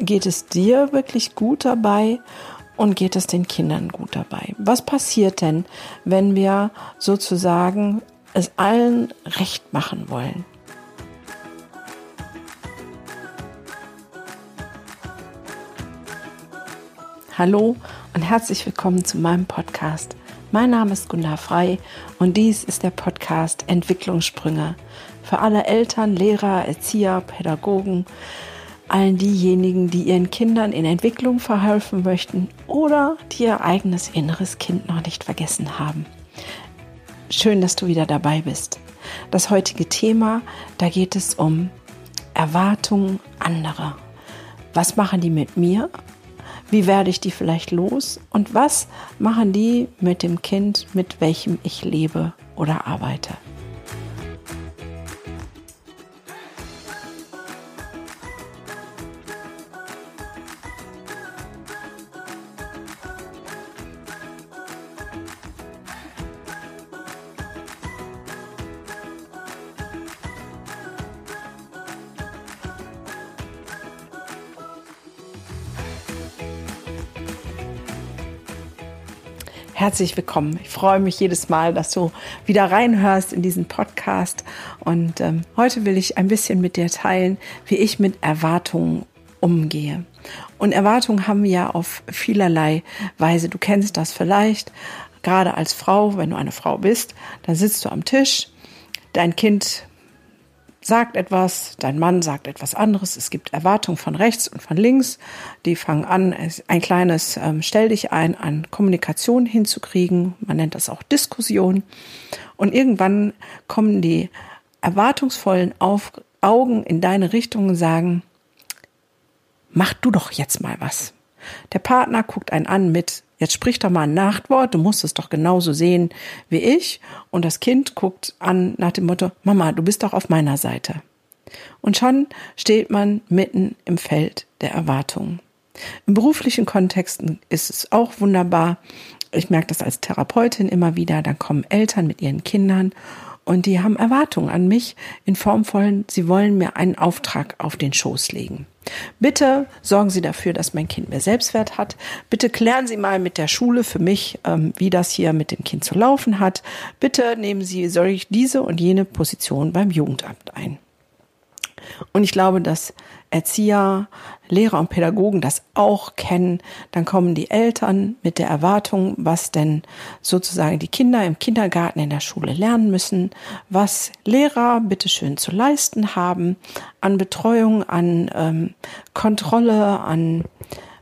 geht es dir wirklich gut dabei und geht es den Kindern gut dabei? Was passiert denn, wenn wir sozusagen es allen recht machen wollen? Hallo und herzlich willkommen zu meinem Podcast. Mein Name ist Gunda Frei und dies ist der Podcast Entwicklungssprünge für alle Eltern, Lehrer, Erzieher, Pädagogen, allen diejenigen, die ihren Kindern in Entwicklung verhelfen möchten oder die ihr eigenes inneres Kind noch nicht vergessen haben. Schön, dass du wieder dabei bist. Das heutige Thema, da geht es um Erwartungen anderer. Was machen die mit mir? Wie werde ich die vielleicht los? Und was machen die mit dem Kind, mit welchem ich lebe oder arbeite? Herzlich willkommen. Ich freue mich jedes Mal, dass du wieder reinhörst in diesen Podcast. Und ähm, heute will ich ein bisschen mit dir teilen, wie ich mit Erwartungen umgehe. Und Erwartungen haben wir ja auf vielerlei Weise. Du kennst das vielleicht. Gerade als Frau, wenn du eine Frau bist, dann sitzt du am Tisch, dein Kind sagt etwas, dein Mann sagt etwas anderes, es gibt Erwartungen von rechts und von links, die fangen an, ein kleines ähm, Stell dich ein an Kommunikation hinzukriegen, man nennt das auch Diskussion. Und irgendwann kommen die erwartungsvollen Auf Augen in deine Richtung und sagen, mach du doch jetzt mal was. Der Partner guckt einen an mit, Jetzt sprich doch mal ein Nachtwort, du musst es doch genauso sehen wie ich. Und das Kind guckt an nach dem Motto, Mama, du bist doch auf meiner Seite. Und schon steht man mitten im Feld der Erwartungen. Im beruflichen Kontext ist es auch wunderbar. Ich merke das als Therapeutin immer wieder. Dann kommen Eltern mit ihren Kindern und die haben Erwartungen an mich in Form von, sie wollen mir einen Auftrag auf den Schoß legen. Bitte sorgen Sie dafür, dass mein Kind mehr Selbstwert hat. Bitte klären Sie mal mit der Schule für mich, ähm, wie das hier mit dem Kind zu laufen hat. Bitte nehmen Sie solch diese und jene Position beim Jugendamt ein. Und ich glaube, dass Erzieher, Lehrer und Pädagogen das auch kennen. Dann kommen die Eltern mit der Erwartung, was denn sozusagen die Kinder im Kindergarten in der Schule lernen müssen, was Lehrer bitteschön zu leisten haben an Betreuung, an ähm, Kontrolle, an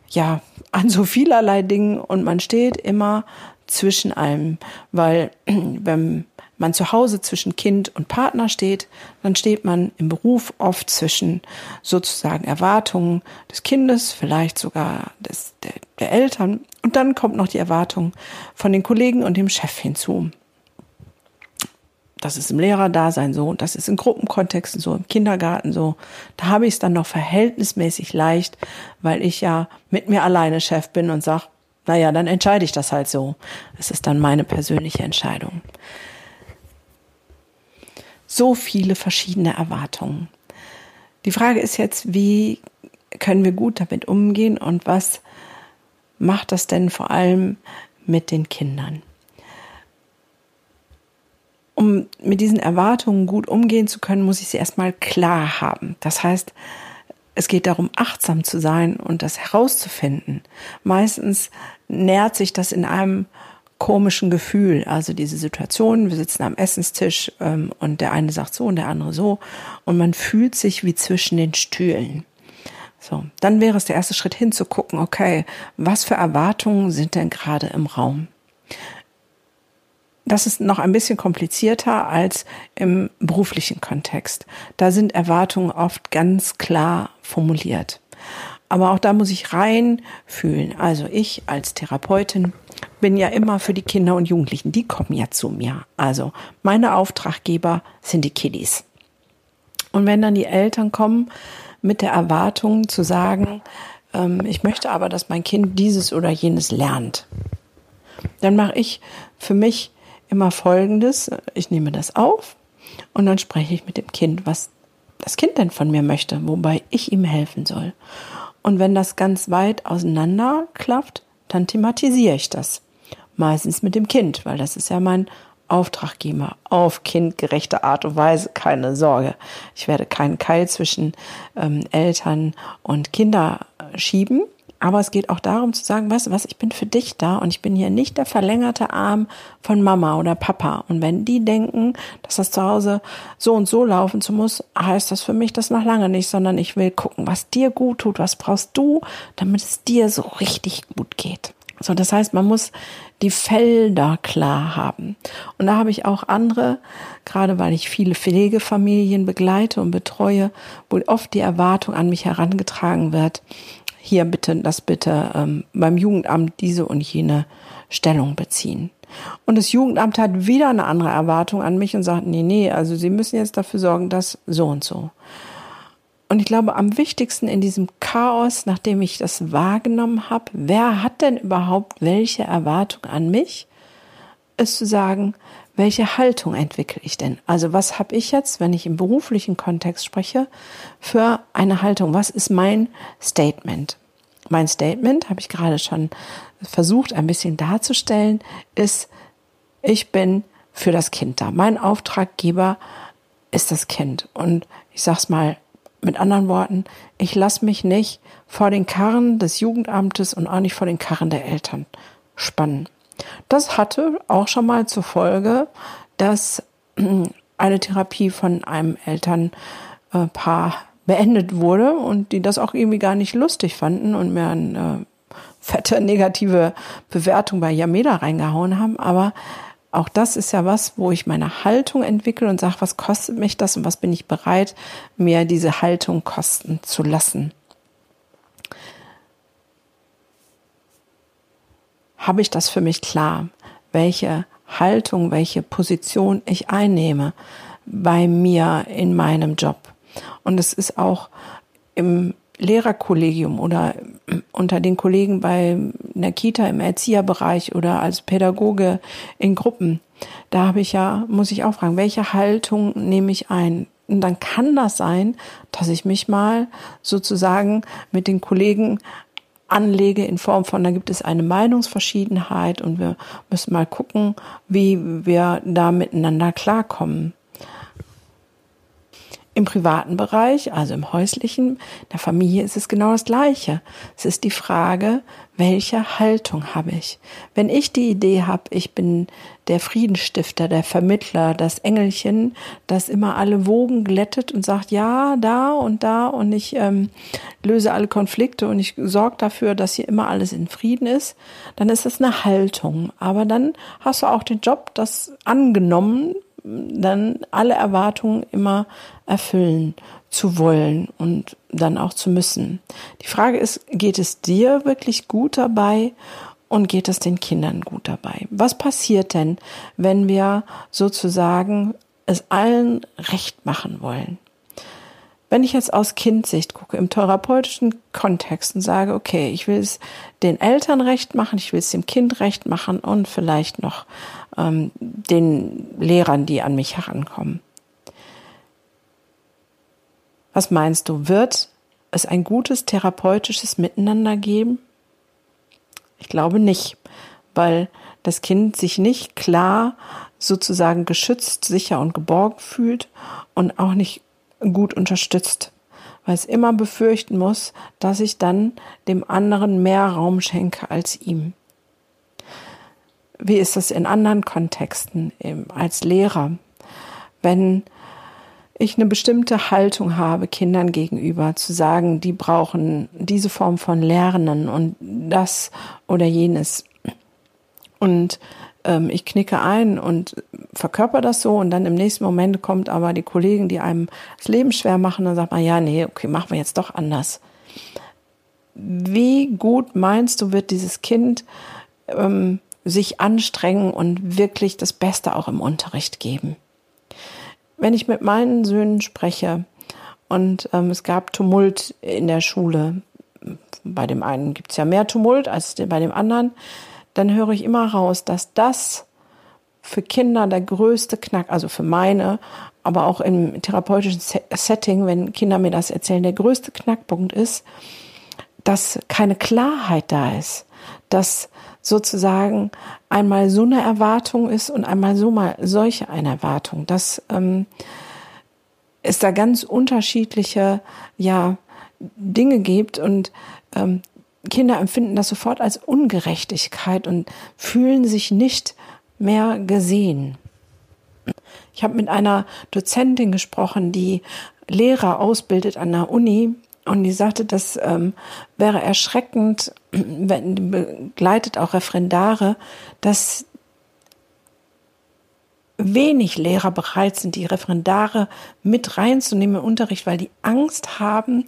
ja, an so vielerlei Dingen und man steht immer zwischen allem, weil wenn man zu Hause zwischen Kind und Partner steht, dann steht man im Beruf oft zwischen sozusagen Erwartungen des Kindes, vielleicht sogar des, der, der Eltern. Und dann kommt noch die Erwartung von den Kollegen und dem Chef hinzu. Das ist im Lehrerdasein so, das ist in Gruppenkontexten so, im Kindergarten so. Da habe ich es dann noch verhältnismäßig leicht, weil ich ja mit mir alleine Chef bin und sage, naja, dann entscheide ich das halt so. Es ist dann meine persönliche Entscheidung so viele verschiedene Erwartungen. Die Frage ist jetzt, wie können wir gut damit umgehen und was macht das denn vor allem mit den Kindern? Um mit diesen Erwartungen gut umgehen zu können, muss ich sie erstmal klar haben. Das heißt, es geht darum, achtsam zu sein und das herauszufinden. Meistens nährt sich das in einem komischen Gefühl. Also diese Situation, wir sitzen am Essenstisch ähm, und der eine sagt so und der andere so und man fühlt sich wie zwischen den Stühlen. So, dann wäre es der erste Schritt hinzugucken, okay, was für Erwartungen sind denn gerade im Raum? Das ist noch ein bisschen komplizierter als im beruflichen Kontext. Da sind Erwartungen oft ganz klar formuliert. Aber auch da muss ich reinfühlen. Also ich als Therapeutin bin ja immer für die Kinder und Jugendlichen, die kommen ja zu mir. Also meine Auftraggeber sind die Kiddies. Und wenn dann die Eltern kommen mit der Erwartung zu sagen, ähm, ich möchte aber, dass mein Kind dieses oder jenes lernt, dann mache ich für mich immer Folgendes. Ich nehme das auf und dann spreche ich mit dem Kind, was das Kind denn von mir möchte, wobei ich ihm helfen soll. Und wenn das ganz weit auseinander klafft, dann thematisiere ich das. Meistens mit dem Kind, weil das ist ja mein Auftraggeber auf kindgerechte Art und Weise, keine Sorge. Ich werde keinen Keil zwischen ähm, Eltern und Kinder schieben. Aber es geht auch darum zu sagen, weißt du was, ich bin für dich da und ich bin hier nicht der verlängerte Arm von Mama oder Papa. Und wenn die denken, dass das zu Hause so und so laufen zu muss, heißt das für mich das noch lange nicht, sondern ich will gucken, was dir gut tut, was brauchst du, damit es dir so richtig gut geht. So, das heißt, man muss die Felder klar haben. Und da habe ich auch andere, gerade weil ich viele Pflegefamilien begleite und betreue, wo oft die Erwartung an mich herangetragen wird, hier bitte, das bitte ähm, beim Jugendamt diese und jene Stellung beziehen. Und das Jugendamt hat wieder eine andere Erwartung an mich und sagt, nee, nee, also Sie müssen jetzt dafür sorgen, dass so und so. Und ich glaube, am wichtigsten in diesem Chaos, nachdem ich das wahrgenommen habe, wer hat denn überhaupt welche Erwartung an mich, ist zu sagen, welche Haltung entwickle ich denn? Also was habe ich jetzt, wenn ich im beruflichen Kontext spreche, für eine Haltung? Was ist mein Statement? Mein Statement, habe ich gerade schon versucht ein bisschen darzustellen, ist, ich bin für das Kind da. Mein Auftraggeber ist das Kind. Und ich sage es mal mit anderen Worten, ich lasse mich nicht vor den Karren des Jugendamtes und auch nicht vor den Karren der Eltern spannen. Das hatte auch schon mal zur Folge, dass eine Therapie von einem Elternpaar beendet wurde und die das auch irgendwie gar nicht lustig fanden und mir eine fette negative Bewertung bei Yameda reingehauen haben. Aber auch das ist ja was, wo ich meine Haltung entwickle und sage, was kostet mich das und was bin ich bereit, mir diese Haltung kosten zu lassen. Habe ich das für mich klar, welche Haltung, welche Position ich einnehme bei mir in meinem Job. Und es ist auch im Lehrerkollegium oder unter den Kollegen bei einer Kita im Erzieherbereich oder als Pädagoge in Gruppen. Da habe ich ja, muss ich auch fragen, welche Haltung nehme ich ein? Und dann kann das sein, dass ich mich mal sozusagen mit den Kollegen anlege in Form von, da gibt es eine Meinungsverschiedenheit und wir müssen mal gucken, wie wir da miteinander klarkommen. Im privaten Bereich, also im häuslichen, der Familie ist es genau das Gleiche. Es ist die Frage, welche Haltung habe ich? Wenn ich die Idee habe, ich bin der Friedensstifter, der Vermittler, das Engelchen, das immer alle Wogen glättet und sagt, ja, da und da und ich ähm, löse alle Konflikte und ich sorge dafür, dass hier immer alles in Frieden ist, dann ist das eine Haltung. Aber dann hast du auch den Job, das angenommen dann alle Erwartungen immer erfüllen zu wollen und dann auch zu müssen. Die Frage ist, geht es dir wirklich gut dabei und geht es den Kindern gut dabei? Was passiert denn, wenn wir sozusagen es allen recht machen wollen? Wenn ich jetzt aus Kindsicht gucke, im therapeutischen Kontext und sage, okay, ich will es den Eltern recht machen, ich will es dem Kind recht machen und vielleicht noch ähm, den Lehrern, die an mich herankommen. Was meinst du, wird es ein gutes therapeutisches Miteinander geben? Ich glaube nicht, weil das Kind sich nicht klar sozusagen geschützt, sicher und geborgen fühlt und auch nicht gut unterstützt, weil es immer befürchten muss, dass ich dann dem anderen mehr Raum schenke als ihm. Wie ist das in anderen Kontexten als Lehrer? Wenn ich eine bestimmte Haltung habe Kindern gegenüber, zu sagen, die brauchen diese Form von Lernen und das oder jenes. Und ähm, ich knicke ein und verkörper das so und dann im nächsten Moment kommt aber die Kollegen, die einem das Leben schwer machen, dann sagt man, ja, nee, okay, machen wir jetzt doch anders. Wie gut meinst du, wird dieses Kind ähm, sich anstrengen und wirklich das Beste auch im Unterricht geben? Wenn ich mit meinen Söhnen spreche und ähm, es gab Tumult in der Schule, bei dem einen gibt es ja mehr Tumult als bei dem anderen, dann höre ich immer raus, dass das für Kinder der größte Knack, also für meine, aber auch im therapeutischen Setting, wenn Kinder mir das erzählen, der größte Knackpunkt ist, dass keine Klarheit da ist, dass sozusagen einmal so eine Erwartung ist und einmal so mal solche eine Erwartung, dass ähm, es da ganz unterschiedliche ja Dinge gibt und ähm, Kinder empfinden das sofort als Ungerechtigkeit und fühlen sich nicht mehr gesehen. Ich habe mit einer Dozentin gesprochen, die Lehrer ausbildet an der Uni und die sagte, das ähm, wäre erschreckend, wenn begleitet auch Referendare, dass wenig Lehrer bereit sind, die Referendare mit reinzunehmen im Unterricht, weil die Angst haben,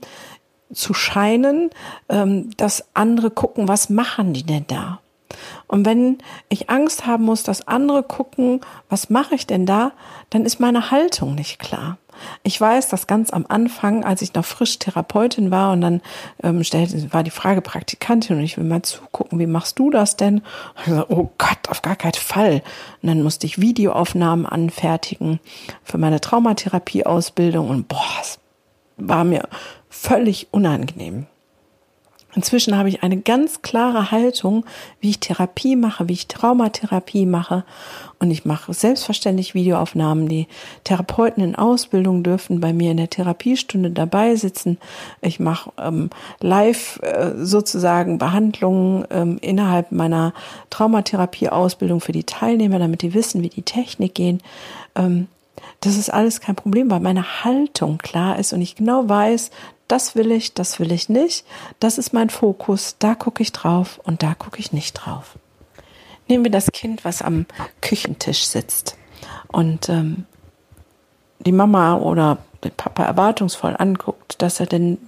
zu scheinen, ähm, dass andere gucken, was machen die denn da? Und wenn ich Angst haben muss, dass andere gucken, was mache ich denn da, dann ist meine Haltung nicht klar. Ich weiß, dass ganz am Anfang, als ich noch frisch Therapeutin war und dann ähm, stellte, war die Frage Praktikantin und ich will mal zugucken, wie machst du das denn? Und ich so, oh Gott, auf gar keinen Fall. Und dann musste ich Videoaufnahmen anfertigen für meine Traumatherapieausbildung und boah, es war mir völlig unangenehm. Inzwischen habe ich eine ganz klare Haltung, wie ich Therapie mache, wie ich Traumatherapie mache. Und ich mache selbstverständlich Videoaufnahmen. Die Therapeuten in Ausbildung dürfen bei mir in der Therapiestunde dabei sitzen. Ich mache ähm, live äh, sozusagen Behandlungen ähm, innerhalb meiner Traumatherapie-Ausbildung für die Teilnehmer, damit die wissen, wie die Technik gehen. Ähm, das ist alles kein Problem, weil meine Haltung klar ist und ich genau weiß, das will ich, das will ich nicht, das ist mein Fokus, da gucke ich drauf und da gucke ich nicht drauf. Nehmen wir das Kind, was am Küchentisch sitzt und ähm, die Mama oder den Papa erwartungsvoll anguckt, dass er denn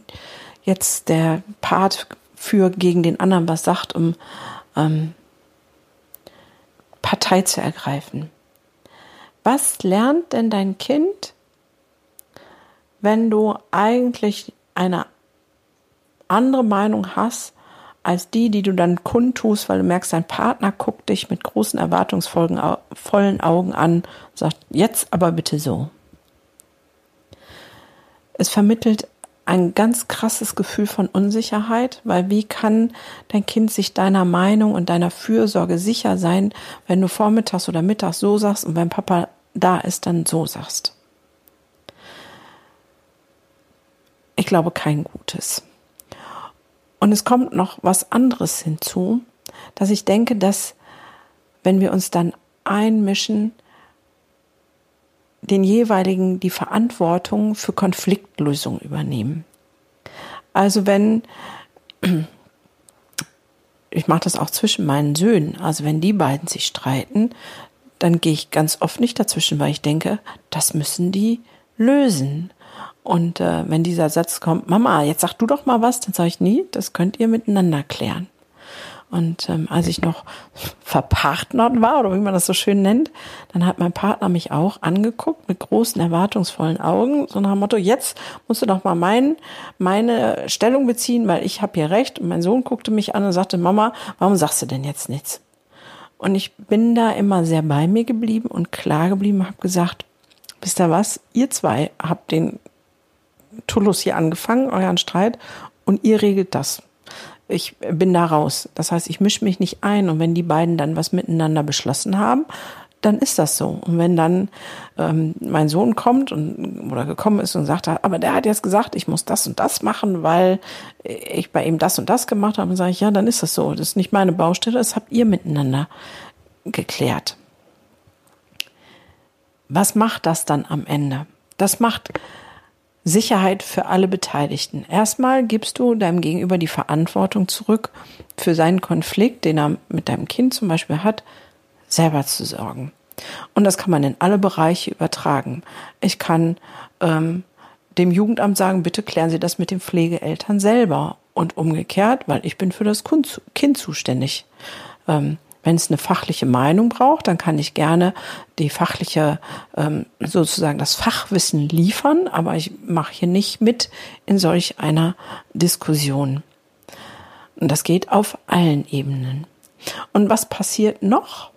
jetzt der Part für gegen den anderen was sagt, um ähm, Partei zu ergreifen. Was lernt denn dein Kind, wenn du eigentlich eine andere Meinung hast als die, die du dann kundtust, weil du merkst, dein Partner guckt dich mit großen erwartungsvollen Augen an sagt, jetzt aber bitte so. Es vermittelt ein ganz krasses Gefühl von Unsicherheit, weil wie kann dein Kind sich deiner Meinung und deiner Fürsorge sicher sein, wenn du vormittags oder mittags so sagst und wenn Papa da ist, dann so sagst? Ich glaube kein gutes. Und es kommt noch was anderes hinzu, dass ich denke, dass wenn wir uns dann einmischen, den jeweiligen die Verantwortung für Konfliktlösung übernehmen. Also wenn ich mache das auch zwischen meinen Söhnen, also wenn die beiden sich streiten, dann gehe ich ganz oft nicht dazwischen, weil ich denke, das müssen die lösen. Und äh, wenn dieser Satz kommt, Mama, jetzt sag du doch mal was, dann sage ich, nie, das könnt ihr miteinander klären. Und ähm, als ich noch verpartnert war, oder wie man das so schön nennt, dann hat mein Partner mich auch angeguckt mit großen, erwartungsvollen Augen, so nach dem Motto, jetzt musst du doch mal mein, meine Stellung beziehen, weil ich habe hier recht. Und mein Sohn guckte mich an und sagte, Mama, warum sagst du denn jetzt nichts? Und ich bin da immer sehr bei mir geblieben und klar geblieben, habe gesagt, wisst ihr was, ihr zwei habt den Tullus hier angefangen, euren Streit, und ihr regelt das. Ich bin da raus. Das heißt, ich mische mich nicht ein und wenn die beiden dann was miteinander beschlossen haben, dann ist das so. Und wenn dann ähm, mein Sohn kommt und oder gekommen ist und sagt, aber der hat jetzt gesagt, ich muss das und das machen, weil ich bei ihm das und das gemacht habe, dann sage ich, ja, dann ist das so. Das ist nicht meine Baustelle, das habt ihr miteinander geklärt. Was macht das dann am Ende? Das macht Sicherheit für alle Beteiligten. Erstmal gibst du deinem Gegenüber die Verantwortung zurück, für seinen Konflikt, den er mit deinem Kind zum Beispiel hat, selber zu sorgen. Und das kann man in alle Bereiche übertragen. Ich kann ähm, dem Jugendamt sagen, bitte klären Sie das mit den Pflegeeltern selber. Und umgekehrt, weil ich bin für das Kind zuständig. Ähm, wenn es eine fachliche Meinung braucht, dann kann ich gerne die fachliche, ähm, sozusagen das Fachwissen liefern, aber ich mache hier nicht mit in solch einer Diskussion. Und das geht auf allen Ebenen. Und was passiert noch?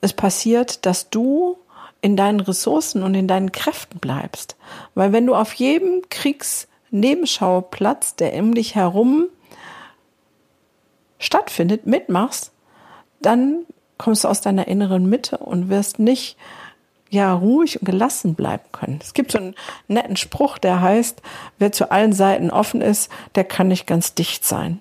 Es passiert, dass du in deinen Ressourcen und in deinen Kräften bleibst. Weil wenn du auf jedem Kriegsnebenschauplatz, der um dich herum stattfindet, mitmachst, dann kommst du aus deiner inneren Mitte und wirst nicht ja ruhig und gelassen bleiben können. Es gibt so einen netten Spruch, der heißt, wer zu allen Seiten offen ist, der kann nicht ganz dicht sein.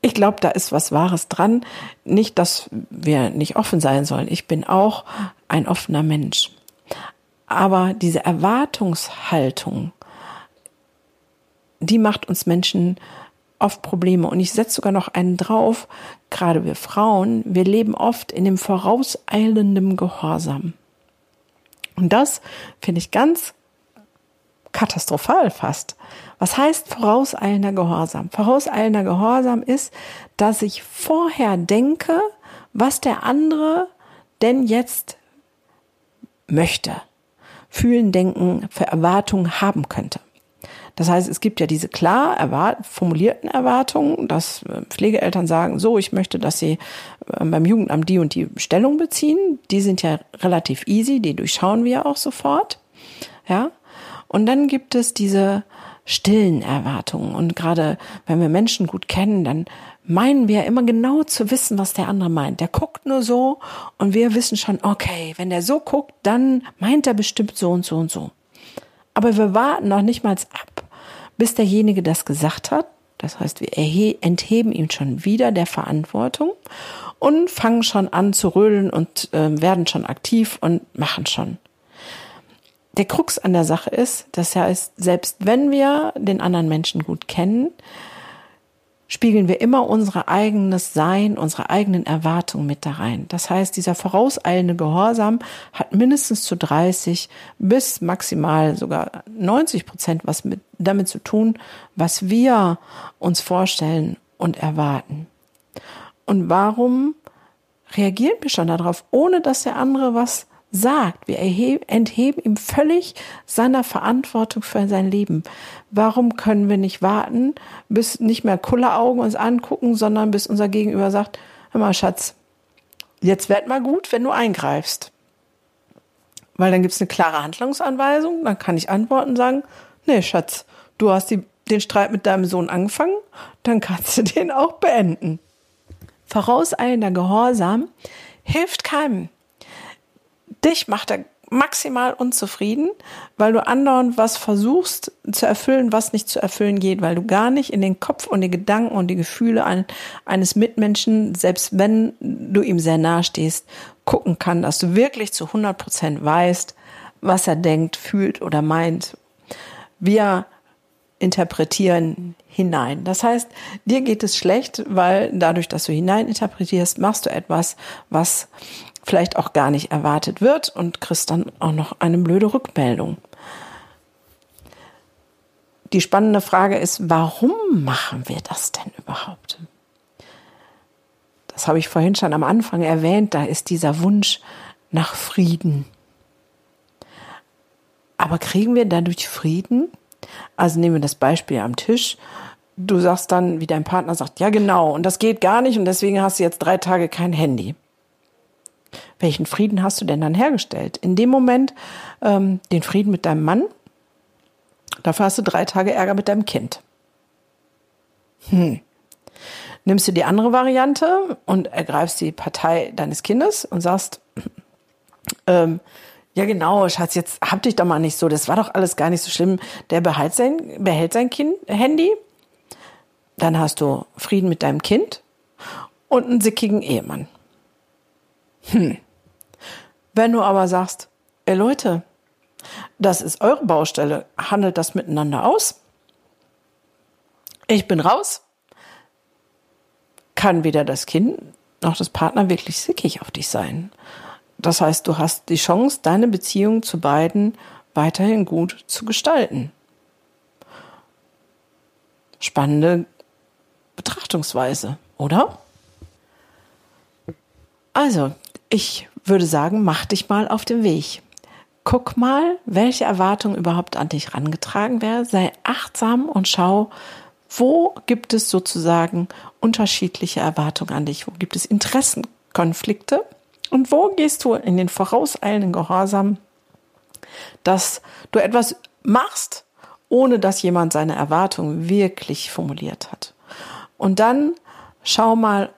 Ich glaube, da ist was Wahres dran. Nicht, dass wir nicht offen sein sollen. Ich bin auch ein offener Mensch. Aber diese Erwartungshaltung, die macht uns Menschen oft Probleme. Und ich setze sogar noch einen drauf, gerade wir Frauen, wir leben oft in dem vorauseilenden Gehorsam. Und das finde ich ganz katastrophal fast. Was heißt vorauseilender Gehorsam? Vorauseilender Gehorsam ist, dass ich vorher denke, was der andere denn jetzt möchte, fühlen, denken, für Erwartungen haben könnte. Das heißt, es gibt ja diese klar erwart formulierten Erwartungen, dass äh, Pflegeeltern sagen, so, ich möchte, dass sie äh, beim Jugendamt die und die Stellung beziehen. Die sind ja relativ easy, die durchschauen wir auch sofort. Ja. Und dann gibt es diese stillen Erwartungen. Und gerade wenn wir Menschen gut kennen, dann meinen wir immer genau zu wissen, was der andere meint. Der guckt nur so und wir wissen schon, okay, wenn der so guckt, dann meint er bestimmt so und so und so. Aber wir warten noch nicht mal ab, bis derjenige das gesagt hat. Das heißt, wir entheben ihm schon wieder der Verantwortung und fangen schon an zu rödeln und äh, werden schon aktiv und machen schon. Der Krux an der Sache ist, dass ja ist, selbst wenn wir den anderen Menschen gut kennen, spiegeln wir immer unser eigenes Sein, unsere eigenen Erwartungen mit da rein. Das heißt, dieser vorauseilende Gehorsam hat mindestens zu 30 bis maximal sogar 90 Prozent was mit, damit zu tun, was wir uns vorstellen und erwarten. Und warum reagieren wir schon darauf, ohne dass der andere was sagt. Wir entheben ihm völlig seiner Verantwortung für sein Leben. Warum können wir nicht warten, bis nicht mehr Kulleraugen uns angucken, sondern bis unser Gegenüber sagt, hör mal, Schatz, jetzt werd mal gut, wenn du eingreifst. Weil dann gibt's eine klare Handlungsanweisung, dann kann ich antworten sagen, nee, Schatz, du hast die, den Streit mit deinem Sohn angefangen, dann kannst du den auch beenden. Vorauseilender Gehorsam hilft keinem. Dich macht er maximal unzufrieden, weil du andauernd was versuchst zu erfüllen, was nicht zu erfüllen geht, weil du gar nicht in den Kopf und die Gedanken und die Gefühle ein, eines Mitmenschen, selbst wenn du ihm sehr nahe stehst, gucken kann, dass du wirklich zu 100 Prozent weißt, was er denkt, fühlt oder meint. Wir interpretieren hinein. Das heißt, dir geht es schlecht, weil dadurch, dass du hinein interpretierst, machst du etwas, was vielleicht auch gar nicht erwartet wird und kriegst dann auch noch eine blöde Rückmeldung. Die spannende Frage ist, warum machen wir das denn überhaupt? Das habe ich vorhin schon am Anfang erwähnt, da ist dieser Wunsch nach Frieden. Aber kriegen wir dadurch Frieden? Also nehmen wir das Beispiel am Tisch. Du sagst dann, wie dein Partner sagt, ja genau, und das geht gar nicht und deswegen hast du jetzt drei Tage kein Handy. Welchen Frieden hast du denn dann hergestellt? In dem Moment ähm, den Frieden mit deinem Mann, dafür hast du drei Tage Ärger mit deinem Kind. Hm. Nimmst du die andere Variante und ergreifst die Partei deines Kindes und sagst, ähm, ja genau, Schatz, jetzt hab dich doch mal nicht so, das war doch alles gar nicht so schlimm. Der behält sein, behält sein kind, Handy, dann hast du Frieden mit deinem Kind und einen sickigen Ehemann. Hm. Wenn du aber sagst, ey Leute, das ist eure Baustelle, handelt das miteinander aus? Ich bin raus, kann weder das Kind noch das Partner wirklich sickig auf dich sein. Das heißt, du hast die Chance, deine Beziehung zu beiden weiterhin gut zu gestalten. Spannende Betrachtungsweise, oder? Also, ich würde sagen, mach dich mal auf den Weg. Guck mal, welche Erwartungen überhaupt an dich rangetragen werden. Sei achtsam und schau, wo gibt es sozusagen unterschiedliche Erwartungen an dich? Wo gibt es Interessenkonflikte? Und wo gehst du in den vorauseilenden Gehorsam, dass du etwas machst, ohne dass jemand seine Erwartungen wirklich formuliert hat? Und dann schau mal,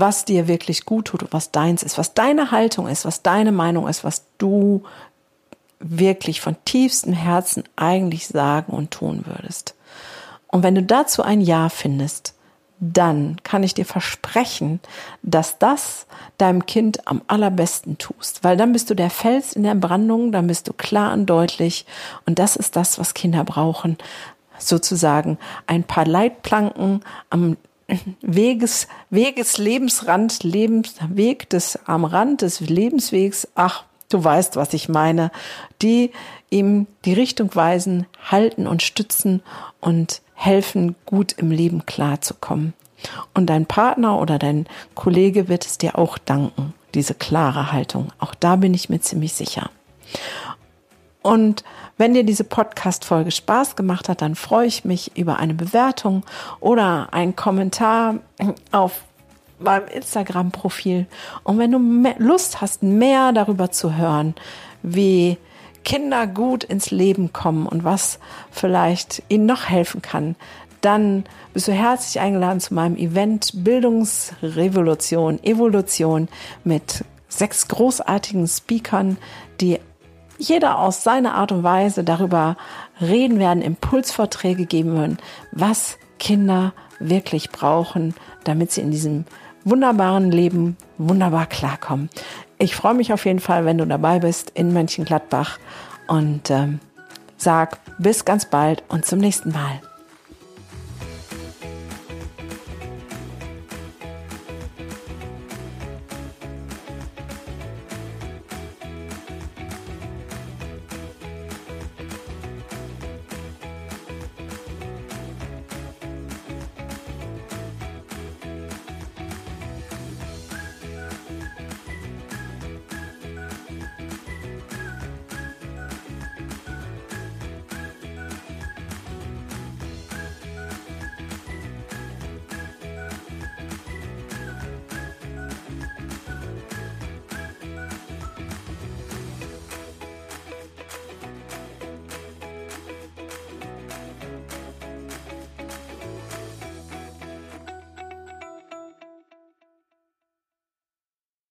was dir wirklich gut tut, was deins ist, was deine Haltung ist, was deine Meinung ist, was du wirklich von tiefstem Herzen eigentlich sagen und tun würdest. Und wenn du dazu ein Ja findest, dann kann ich dir versprechen, dass das deinem Kind am allerbesten tust, weil dann bist du der Fels in der Brandung, dann bist du klar und deutlich. Und das ist das, was Kinder brauchen, sozusagen ein paar Leitplanken am Weges, Weges Lebensrand, Lebensweg des, am Rand des Lebenswegs, ach, du weißt, was ich meine, die ihm die Richtung weisen, halten und stützen und helfen, gut im Leben klarzukommen. Und dein Partner oder dein Kollege wird es dir auch danken, diese klare Haltung. Auch da bin ich mir ziemlich sicher. Und wenn dir diese Podcast-Folge Spaß gemacht hat, dann freue ich mich über eine Bewertung oder einen Kommentar auf meinem Instagram-Profil. Und wenn du Lust hast, mehr darüber zu hören, wie Kinder gut ins Leben kommen und was vielleicht ihnen noch helfen kann, dann bist du herzlich eingeladen zu meinem Event Bildungsrevolution, Evolution mit sechs großartigen Speakern, die jeder aus seiner Art und Weise darüber reden werden, Impulsvorträge geben werden, was Kinder wirklich brauchen, damit sie in diesem wunderbaren Leben wunderbar klarkommen. Ich freue mich auf jeden Fall, wenn du dabei bist in Mönchengladbach und ähm, sag bis ganz bald und zum nächsten Mal.